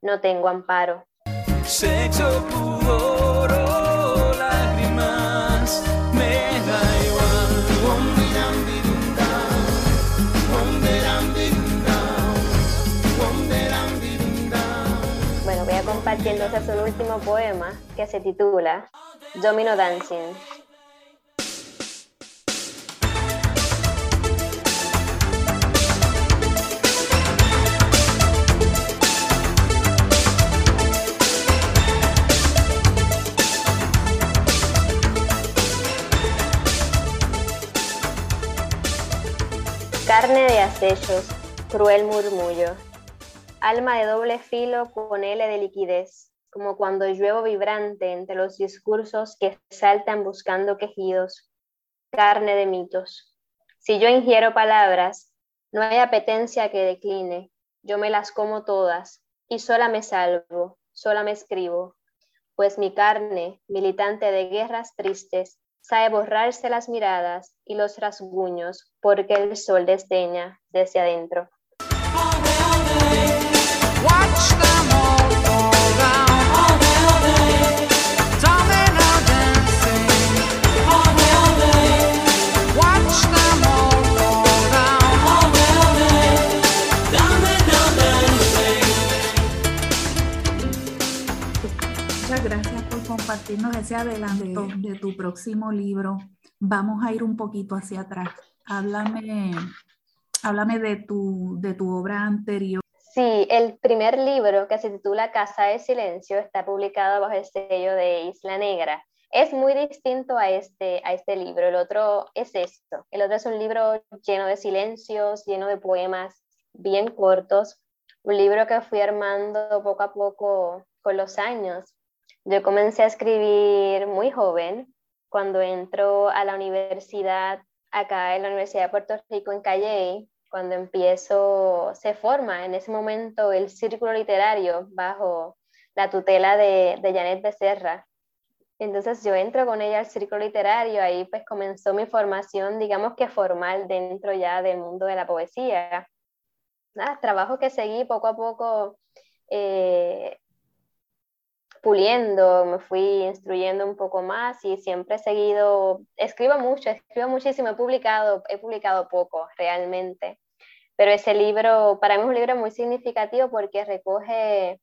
No tengo amparo. Compartiendo su último poema que se titula Domino Dancing. Carne de acechos, cruel murmullo, alma de doble filo con L de liquidez, como cuando lluevo vibrante entre los discursos que saltan buscando quejidos, carne de mitos. Si yo ingiero palabras, no hay apetencia que decline, yo me las como todas y sola me salvo, sola me escribo, pues mi carne, militante de guerras tristes, sabe borrarse las miradas y los rasguños porque el sol desdeña desde adentro. Muchas gracias por compartirnos ese adelanto de tu próximo libro. Vamos a ir un poquito hacia atrás. Háblame, háblame de tu, de tu obra anterior. Sí, el primer libro que se titula Casa de Silencio está publicado bajo el sello de Isla Negra. Es muy distinto a este, a este libro. El otro es esto. El otro es un libro lleno de silencios, lleno de poemas bien cortos. Un libro que fui armando poco a poco con los años. Yo comencé a escribir muy joven, cuando entro a la universidad acá en la Universidad de Puerto Rico en Calle cuando empiezo, se forma en ese momento el círculo literario bajo la tutela de, de Janet Becerra. Entonces yo entro con ella al círculo literario, ahí pues comenzó mi formación, digamos que formal dentro ya del mundo de la poesía. Nada, trabajo que seguí poco a poco, eh, puliendo, me fui instruyendo un poco más y siempre he seguido, escribo mucho, escribo muchísimo, he publicado, he publicado poco realmente, pero ese libro para mí es un libro muy significativo porque recoge,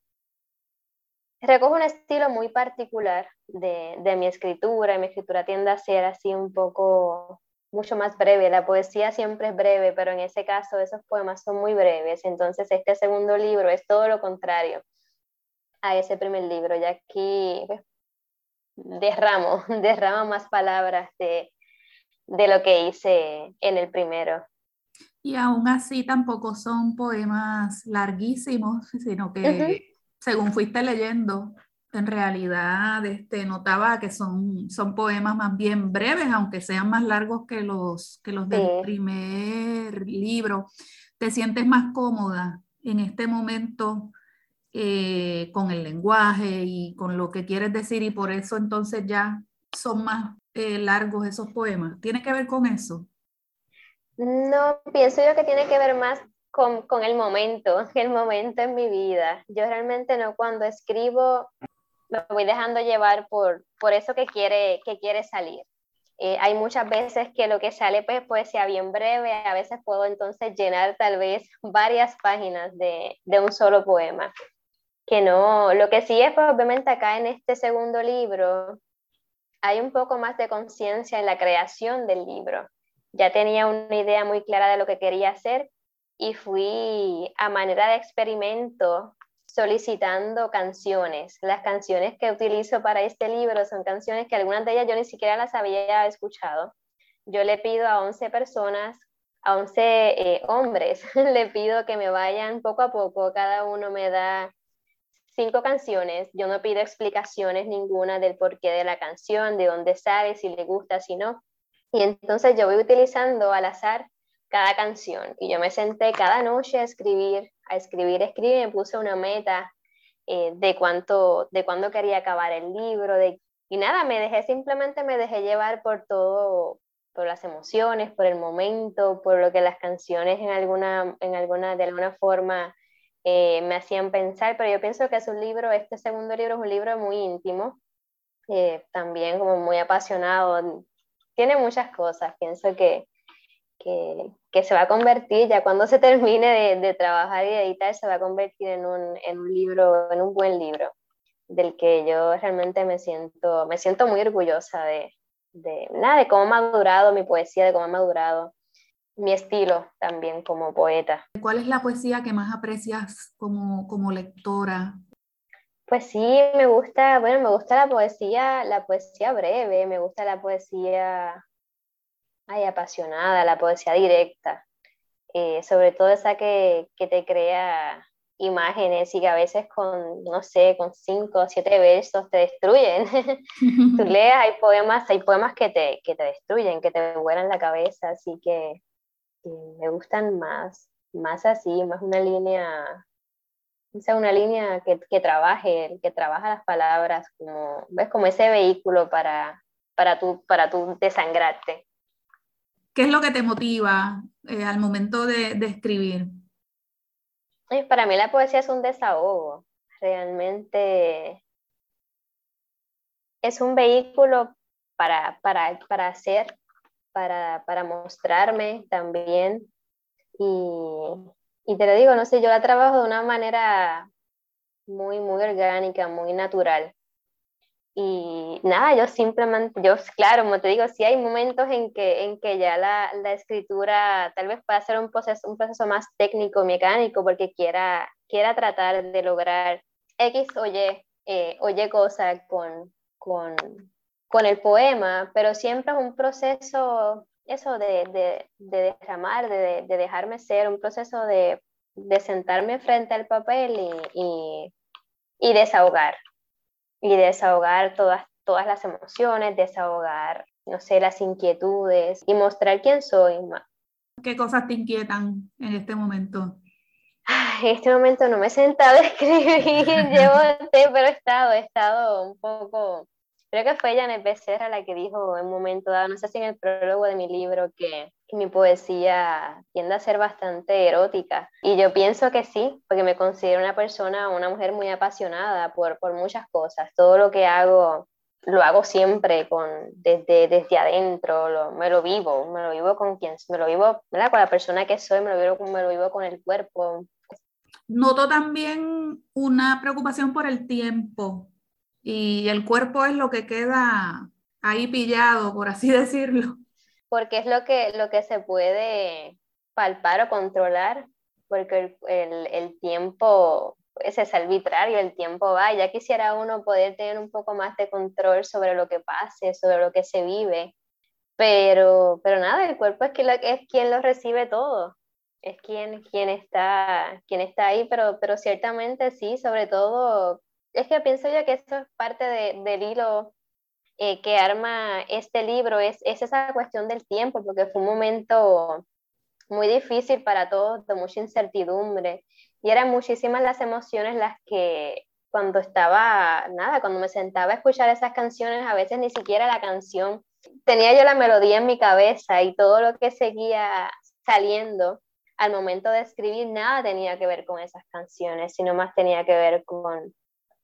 recoge un estilo muy particular de, de mi escritura, mi escritura tiende a ser así un poco mucho más breve. La poesía siempre es breve, pero en ese caso esos poemas son muy breves. Entonces este segundo libro es todo lo contrario a ese primer libro, ya aquí pues, derramo, derramo más palabras de, de lo que hice en el primero. Y aún así tampoco son poemas larguísimos, sino que según fuiste leyendo, en realidad este, notaba que son, son poemas más bien breves, aunque sean más largos que los, que los del primer libro. ¿Te sientes más cómoda en este momento eh, con el lenguaje y con lo que quieres decir y por eso entonces ya son más eh, largos esos poemas? ¿Tiene que ver con eso? No, pienso yo que tiene que ver más con, con, el momento, el momento en mi vida. Yo realmente no cuando escribo me voy dejando llevar por, por eso que quiere, que quiere salir. Eh, hay muchas veces que lo que sale pues puede ser bien breve, a veces puedo entonces llenar tal vez varias páginas de, de un solo poema. Que no, lo que sí es pues, obviamente acá en este segundo libro hay un poco más de conciencia en la creación del libro. Ya tenía una idea muy clara de lo que quería hacer y fui a manera de experimento solicitando canciones. Las canciones que utilizo para este libro son canciones que algunas de ellas yo ni siquiera las había escuchado. Yo le pido a 11 personas, a 11 eh, hombres, le pido que me vayan poco a poco, cada uno me da cinco canciones, yo no pido explicaciones ninguna del porqué de la canción, de dónde sale, si le gusta, si no. Y entonces yo voy utilizando al azar cada canción. Y yo me senté cada noche a escribir, a escribir, escribir, y me puse una meta eh, de cuánto, de cuándo quería acabar el libro, de, y nada, me dejé, simplemente me dejé llevar por todo, por las emociones, por el momento, por lo que las canciones en alguna, en alguna, de alguna forma eh, me hacían pensar, pero yo pienso que es un libro, este segundo libro es un libro muy íntimo, eh, también como muy apasionado, tiene muchas cosas, pienso que, que, que, se va a convertir, ya cuando se termine de, de, trabajar y editar, se va a convertir en un, en un libro, en un buen libro, del que yo realmente me siento, me siento muy orgullosa de, de, nada, de cómo ha madurado mi poesía, de cómo ha madurado mi estilo también como poeta. ¿Cuál es la poesía que más aprecias como, como lectora? Pues sí, me gusta, bueno, me gusta la poesía, la poesía breve, me gusta la poesía ay, apasionada, la poesía directa, eh, sobre todo esa que, que, te crea imágenes y que a veces con, no sé, con cinco o siete versos te destruyen. Tú leas, hay poemas, hay poemas que te, que te destruyen, que te vuelan la cabeza, así que me gustan más, más así, más una línea, o sea, una línea que, que trabaje, que trabaja las palabras como, ves, como ese vehículo para, para tú, para tú desangrarte. ¿Qué es lo que te motiva eh, al momento de, de escribir? Para mí la poesía es un desahogo, realmente es un vehículo para, para, para hacer para, para mostrarme también. Y, y, te lo digo, no sé, yo la trabajo de una manera muy, muy orgánica, muy natural. Y nada, yo simplemente, yo, claro, como te digo, sí hay momentos en que, en que ya la, la escritura tal vez pueda ser un proceso, un proceso más técnico, mecánico, porque quiera, quiera tratar de lograr X o Y, eh, cosa con, con, con el poema, pero siempre es un proceso, eso de, de, de derramar, de, de, dejarme ser, un proceso de, sentarme frente al papel y, y, y, desahogar, y desahogar todas, todas las emociones, desahogar, no sé, las inquietudes y mostrar quién soy. ¿Qué cosas te inquietan en este momento? En este momento no me he sentado a escribir, llevo, pero he estado, he estado un poco creo que fue Janet Becerra la que dijo en un momento dado, no sé si en el prólogo de mi libro, que, mi poesía tiende a ser bastante erótica. Y yo pienso que sí, porque me considero una persona, una mujer muy apasionada por, por muchas cosas. Todo lo que hago lo hago siempre con, desde, desde adentro, me lo vivo, me lo vivo con quien, me lo vivo ¿verdad? con la persona que soy, me lo, vivo, me lo vivo con el cuerpo. Noto también una preocupación por el tiempo y el cuerpo es lo que queda ahí pillado, por así decirlo. Porque es lo que, lo que se puede palpar o controlar, porque el, el, tiempo es arbitrario, el tiempo va, ya quisiera uno poder tener un poco más de control sobre lo que pase, sobre lo que se vive, pero, pero nada, el cuerpo es, que es quien lo recibe todo, es quien, quien, está, quien está ahí, pero, pero ciertamente sí, sobre todo es que pienso yo que eso es parte del hilo eh, que arma este libro, es, es esa cuestión del tiempo, porque fue un momento muy difícil para todos, de mucha incertidumbre, y eran muchísimas las emociones las que cuando estaba, nada, cuando me sentaba a escuchar esas canciones, a veces ni siquiera la canción, tenía yo la melodía en mi cabeza y todo lo que seguía saliendo al momento de escribir, nada tenía que ver con esas canciones, sino más tenía que ver con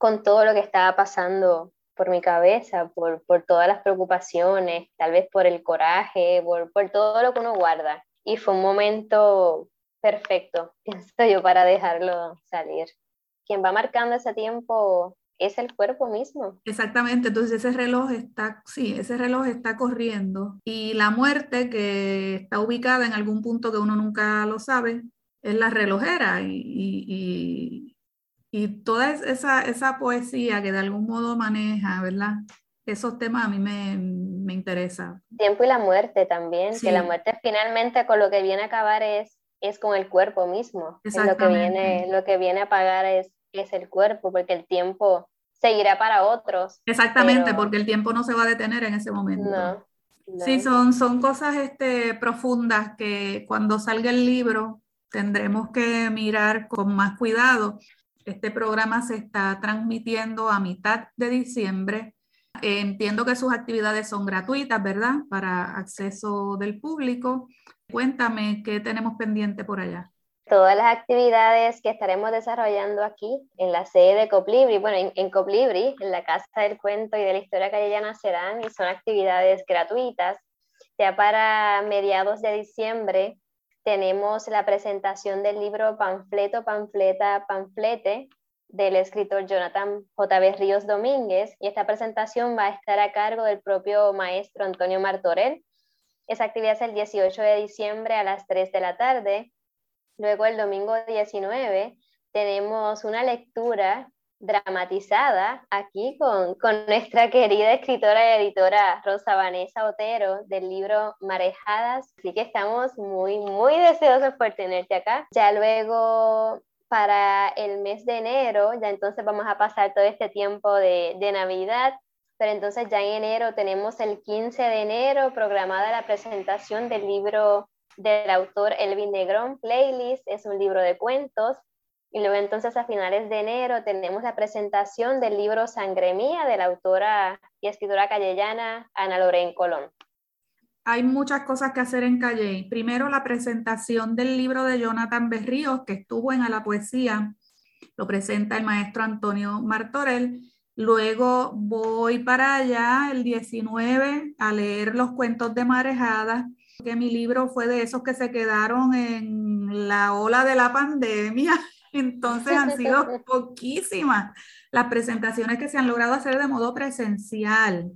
con todo lo que estaba pasando por mi cabeza, por, por todas las preocupaciones, tal vez por el coraje, por, por todo lo que uno guarda. Y fue un momento perfecto, pienso yo, para dejarlo salir. Quien va marcando ese tiempo es el cuerpo mismo. Exactamente, entonces ese reloj está, sí, ese reloj está corriendo y la muerte que está ubicada en algún punto que uno nunca lo sabe es la relojera y, y, y toda esa, esa poesía que de algún modo maneja, ¿verdad? Esos temas a mí me, me interesa. Tiempo y la muerte también, que la muerte finalmente con lo que viene a acabar es, es con el cuerpo mismo. Lo que viene, lo que viene a pagar es, es el cuerpo, porque el tiempo seguirá para otros. Exactamente, porque el tiempo no se va a detener en ese momento. No, Sí, son, son cosas este, profundas que cuando salga el libro tendremos que mirar con más cuidado. Este programa se está transmitiendo a mitad de diciembre. entiendo que sus actividades son gratuitas, ¿verdad? Para acceso del público. Cuéntame qué tenemos pendiente por allá. Todas las actividades que estaremos desarrollando aquí en la sede de Coplibri, bueno, en, Coplibri, en la Casa del Cuento y de la Historia Callellana serán y son actividades gratuitas. Ya para mediados de diciembre tenemos la presentación del libro Panfleto, Panfleta, Panflete del escritor Jonathan J.B. Ríos Domínguez y esta presentación va a estar a cargo del propio maestro Antonio Martorell. Esa actividad es el 18 de diciembre a las 3 de la tarde. Luego el domingo 19 tenemos una lectura dramatizada aquí con, con, nuestra querida escritora y editora Rosa Vanessa Otero del libro Marejadas. Así que estamos muy, muy deseosos por tenerte acá. Ya luego para el mes de enero, ya entonces vamos a pasar todo este tiempo de, de Navidad, pero entonces ya en enero tenemos el 15 de enero programada la presentación del libro del autor Elvin Negrón, Playlist, es un libro de cuentos y luego entonces a finales de enero tenemos la presentación del libro Sangre Mía de la autora y escritora callellana Ana Lorén Colón. Hay muchas cosas que hacer en Calle. Primero la presentación del libro de Jonathan Berríos, que estuvo en A la Poesía, lo presenta el maestro Antonio Martorell. Luego voy para allá el 19 a leer los cuentos de Marejada, que mi libro fue de esos que se quedaron en la ola de la pandemia entonces han sido poquísimas las presentaciones que se han logrado hacer de modo presencial.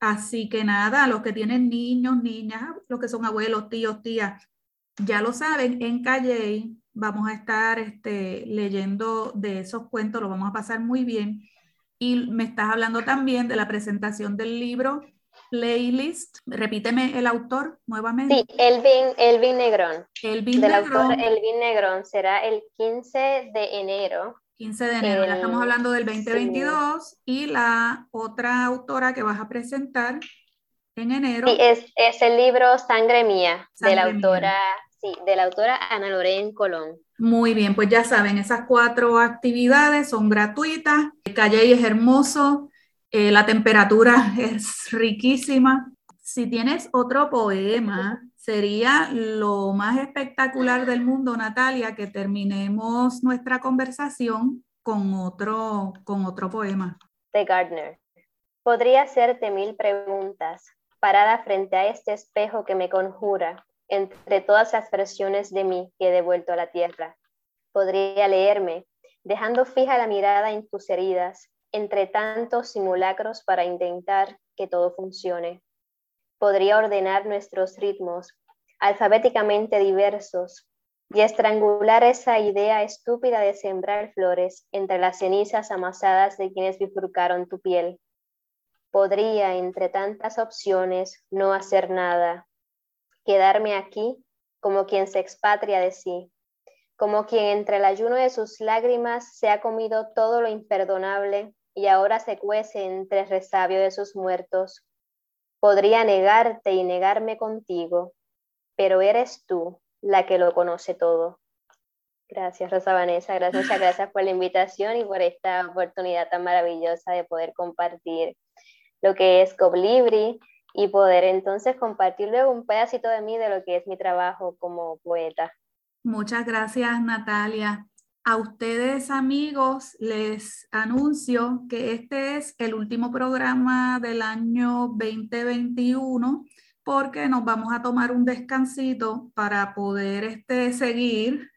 Así que nada, los que tienen niños, niñas, los que son abuelos, tíos, tías, ya lo saben, en Calle vamos a estar este, leyendo de esos cuentos, lo vamos a pasar muy bien. Y me estás hablando también de la presentación del libro playlist. Repíteme el autor nuevamente. Sí, Elvin, Elvin Negrón. Elvin Del autor Elvin Negrón será el 15 de enero. 15 de enero, ya estamos hablando del 2022 y la otra autora que vas a presentar en enero. Sí, es, es el libro Sangre Mía, de la autora, sí, de la autora Ana Lorén Colón. Muy bien, pues ya saben, esas cuatro actividades son gratuitas. Calle es hermoso, Eh, la temperatura es riquísima. Si tienes otro poema, sería lo más espectacular del mundo, Natalia, que terminemos nuestra conversación con otro, con otro poema. De Gardner. Podría hacerte mil preguntas, parada frente a este espejo que me conjura entre todas las versiones de mí que he devuelto a la tierra. Podría leerme, dejando fija la mirada en tus heridas, entre tantos simulacros para intentar que todo funcione. Podría ordenar nuestros ritmos, alfabéticamente diversos, y estrangular esa idea estúpida de sembrar flores entre las cenizas amasadas de quienes bifurcaron tu piel. Podría, entre tantas opciones, no hacer nada, quedarme aquí como quien se expatria de sí, como quien entre el ayuno de sus lágrimas se ha comido todo lo imperdonable y ahora se cuece entre el resabio de sus muertos. Podría negarte y negarme contigo, pero eres tú la que lo conoce todo. Gracias, Rosa Vanessa. Gracias, muchas gracias por la invitación y por esta oportunidad tan maravillosa de poder compartir lo que es Coblibri y poder entonces compartir luego un pedacito de mí de lo que es mi trabajo como poeta. Muchas gracias, Natalia. A ustedes, amigos, les anuncio que este es el último programa del año 2021 porque nos vamos a tomar un descansito para poder este, seguir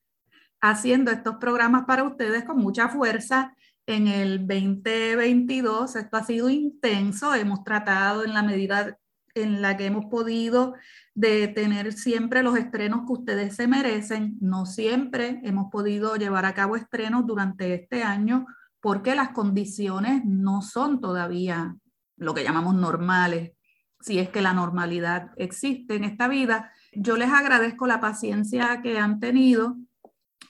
haciendo estos programas para ustedes con mucha fuerza en el 2022. Esto ha sido intenso, hemos tratado en la medida en la que hemos podido de tener siempre los estrenos que ustedes se merecen. No siempre hemos podido llevar a cabo estrenos durante este año porque las condiciones no son todavía lo que llamamos normales, si es que la normalidad existe en esta vida. Yo les agradezco la paciencia que han tenido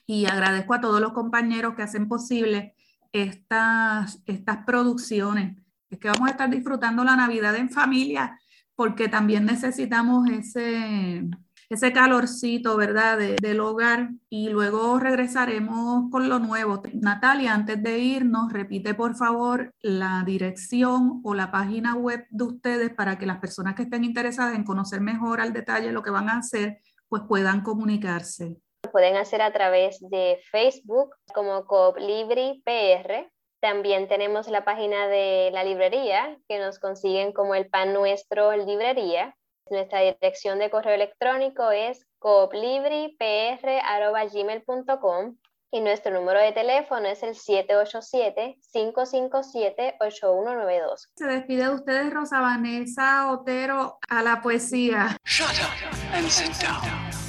y agradezco a todos los compañeros que hacen posible estas, estas producciones. Es que vamos a estar disfrutando la Navidad en familia porque también necesitamos ese, ese calorcito, ¿verdad?, del hogar y luego regresaremos con lo nuevo. Natalia, antes de irnos, repite por favor la dirección o la página web de ustedes para que las personas que estén interesadas en conocer mejor al detalle lo que van a hacer, pues puedan comunicarse. Pueden hacer a través de Facebook como PR también tenemos la página de la librería, que nos consiguen como el pan nuestro librería. Nuestra dirección de correo electrónico es coplibripr.gmail.com y nuestro número de teléfono es el 787-557-8192. Se despide de ustedes Rosa Vanessa Otero a la poesía. Shut up and sit down.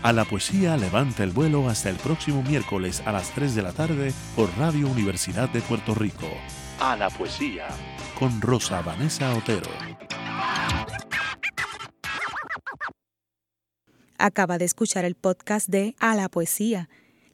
A la poesía levanta el vuelo hasta el próximo miércoles a las 3 de la tarde por Radio Universidad de Puerto Rico. A la poesía con Rosa Vanessa Otero. Acaba de escuchar el podcast de A la poesía